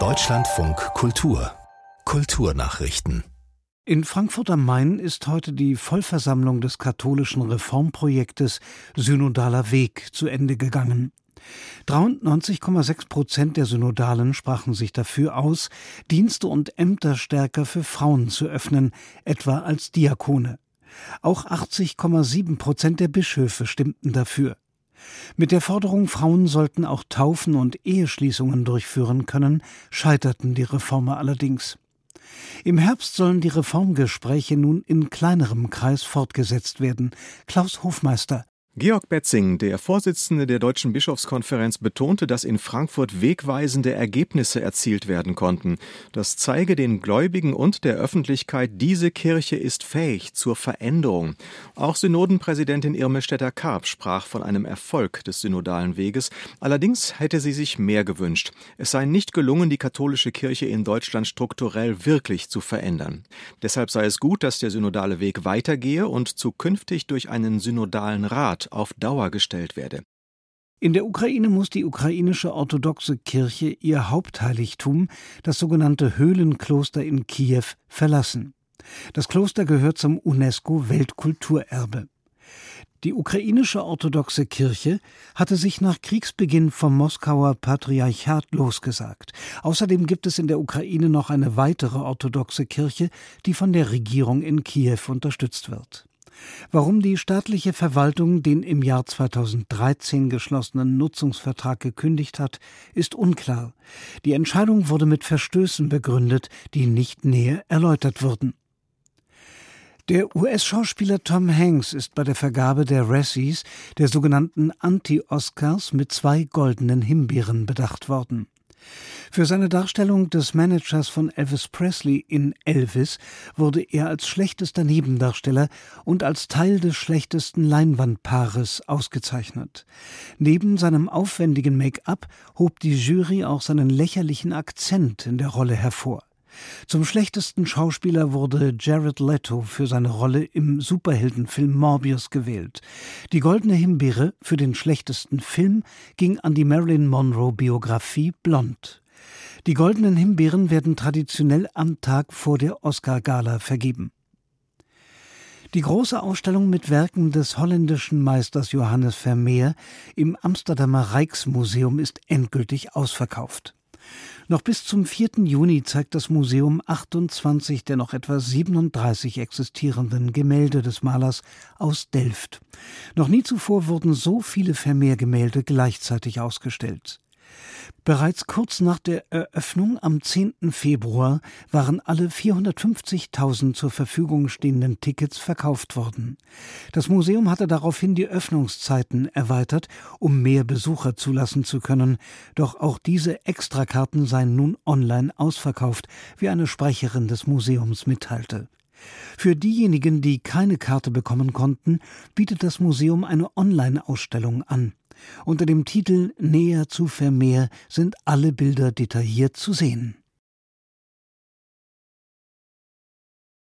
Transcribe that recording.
Deutschlandfunk Kultur Kulturnachrichten in Frankfurt am Main ist heute die Vollversammlung des katholischen Reformprojektes Synodaler Weg zu Ende gegangen. 93,6 Prozent der Synodalen sprachen sich dafür aus, Dienste und Ämter stärker für Frauen zu öffnen, etwa als Diakone. Auch 80,7 Prozent der Bischöfe stimmten dafür. Mit der Forderung, Frauen sollten auch Taufen und Eheschließungen durchführen können, scheiterten die Reformer allerdings. Im Herbst sollen die Reformgespräche nun in kleinerem Kreis fortgesetzt werden. Klaus Hofmeister, Georg Betzing, der Vorsitzende der Deutschen Bischofskonferenz, betonte, dass in Frankfurt wegweisende Ergebnisse erzielt werden konnten. Das zeige den Gläubigen und der Öffentlichkeit, diese Kirche ist fähig zur Veränderung. Auch Synodenpräsidentin Irme Stetter-Karp sprach von einem Erfolg des synodalen Weges. Allerdings hätte sie sich mehr gewünscht. Es sei nicht gelungen, die katholische Kirche in Deutschland strukturell wirklich zu verändern. Deshalb sei es gut, dass der synodale Weg weitergehe und zukünftig durch einen synodalen Rat auf Dauer gestellt werde. In der Ukraine muss die ukrainische orthodoxe Kirche ihr Hauptheiligtum, das sogenannte Höhlenkloster in Kiew, verlassen. Das Kloster gehört zum UNESCO Weltkulturerbe. Die ukrainische orthodoxe Kirche hatte sich nach Kriegsbeginn vom Moskauer Patriarchat losgesagt. Außerdem gibt es in der Ukraine noch eine weitere orthodoxe Kirche, die von der Regierung in Kiew unterstützt wird. Warum die staatliche Verwaltung den im Jahr 2013 geschlossenen Nutzungsvertrag gekündigt hat, ist unklar. Die Entscheidung wurde mit Verstößen begründet, die nicht näher erläutert wurden. Der US-Schauspieler Tom Hanks ist bei der Vergabe der Razzies, der sogenannten Anti-Oscars, mit zwei goldenen Himbeeren bedacht worden. Für seine Darstellung des Managers von Elvis Presley in Elvis wurde er als schlechtester Nebendarsteller und als Teil des schlechtesten Leinwandpaares ausgezeichnet. Neben seinem aufwendigen Make-up hob die Jury auch seinen lächerlichen Akzent in der Rolle hervor. Zum schlechtesten Schauspieler wurde Jared Leto für seine Rolle im Superheldenfilm Morbius gewählt. Die Goldene Himbeere für den schlechtesten Film ging an die Marilyn Monroe Biografie Blond. Die Goldenen Himbeeren werden traditionell am Tag vor der Oscar-Gala vergeben. Die große Ausstellung mit Werken des holländischen Meisters Johannes Vermeer im Amsterdamer Rijksmuseum ist endgültig ausverkauft. Noch bis zum 4. Juni zeigt das Museum 28 der noch etwa 37 existierenden Gemälde des Malers aus Delft. Noch nie zuvor wurden so viele Vermehrgemälde gleichzeitig ausgestellt. Bereits kurz nach der Eröffnung am 10. Februar waren alle 450.000 zur Verfügung stehenden Tickets verkauft worden. Das Museum hatte daraufhin die Öffnungszeiten erweitert, um mehr Besucher zulassen zu können, doch auch diese Extrakarten seien nun online ausverkauft, wie eine Sprecherin des Museums mitteilte. Für diejenigen, die keine Karte bekommen konnten, bietet das Museum eine Online-Ausstellung an. Unter dem Titel Näher zu Vermeer sind alle Bilder detailliert zu sehen.